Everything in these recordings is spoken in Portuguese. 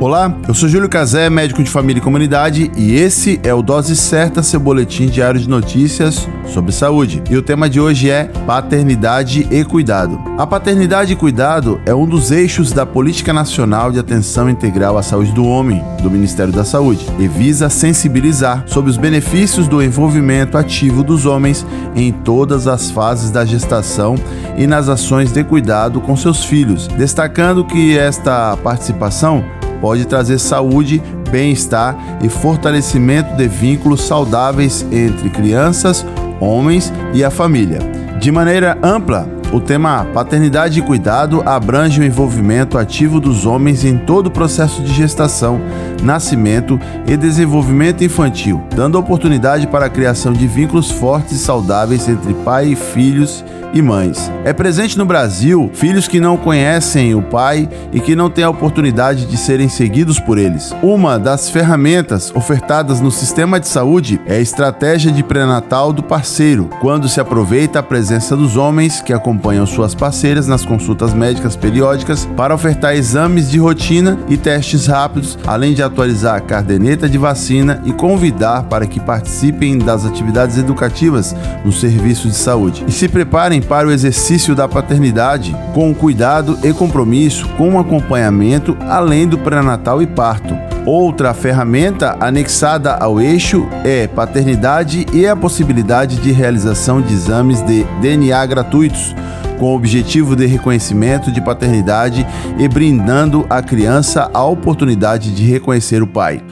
Olá, eu sou Júlio Cazé, médico de família e comunidade, e esse é o Dose Certa, seu boletim diário de notícias sobre saúde. E o tema de hoje é paternidade e cuidado. A paternidade e cuidado é um dos eixos da Política Nacional de Atenção Integral à Saúde do Homem, do Ministério da Saúde, e visa sensibilizar sobre os benefícios do envolvimento ativo dos homens em todas as fases da gestação e nas ações de cuidado com seus filhos, destacando que esta participação pode trazer saúde, bem-estar e fortalecimento de vínculos saudáveis entre crianças, homens e a família. De maneira ampla, o tema paternidade e cuidado abrange o envolvimento ativo dos homens em todo o processo de gestação, nascimento e desenvolvimento infantil, dando oportunidade para a criação de vínculos fortes e saudáveis entre pai e filhos e mães. É presente no Brasil filhos que não conhecem o pai e que não têm a oportunidade de serem seguidos por eles. Uma das ferramentas ofertadas no sistema de saúde é a estratégia de pré-natal do parceiro, quando se aproveita a presença dos homens que acompanham suas parceiras nas consultas médicas periódicas para ofertar exames de rotina e testes rápidos, além de atualizar a caderneta de vacina e convidar para que participem das atividades educativas no serviço de saúde. E se preparem para o exercício da paternidade com cuidado e compromisso, com acompanhamento além do pré-natal e parto. Outra ferramenta anexada ao eixo é paternidade e a possibilidade de realização de exames de DNA gratuitos, com o objetivo de reconhecimento de paternidade e brindando à criança a oportunidade de reconhecer o pai.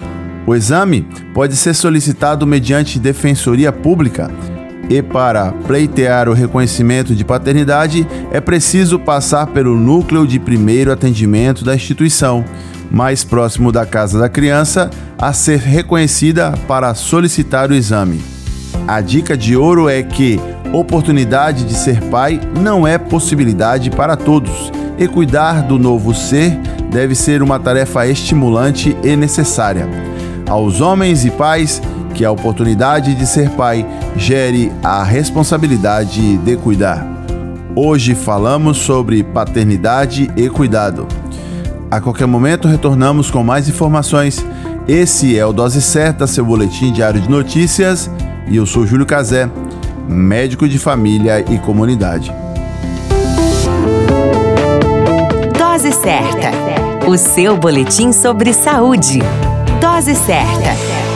O exame pode ser solicitado mediante defensoria pública e para pleitear o reconhecimento de paternidade é preciso passar pelo núcleo de primeiro atendimento da instituição, mais próximo da casa da criança, a ser reconhecida para solicitar o exame. A dica de ouro é que oportunidade de ser pai não é possibilidade para todos e cuidar do novo ser deve ser uma tarefa estimulante e necessária. Aos homens e pais que a oportunidade de ser pai gere a responsabilidade de cuidar. Hoje falamos sobre paternidade e cuidado. A qualquer momento retornamos com mais informações. Esse é o Dose Certa, seu boletim diário de notícias, e eu sou Júlio Cazé, médico de família e comunidade. Dose Certa, o seu boletim sobre saúde. Dose certa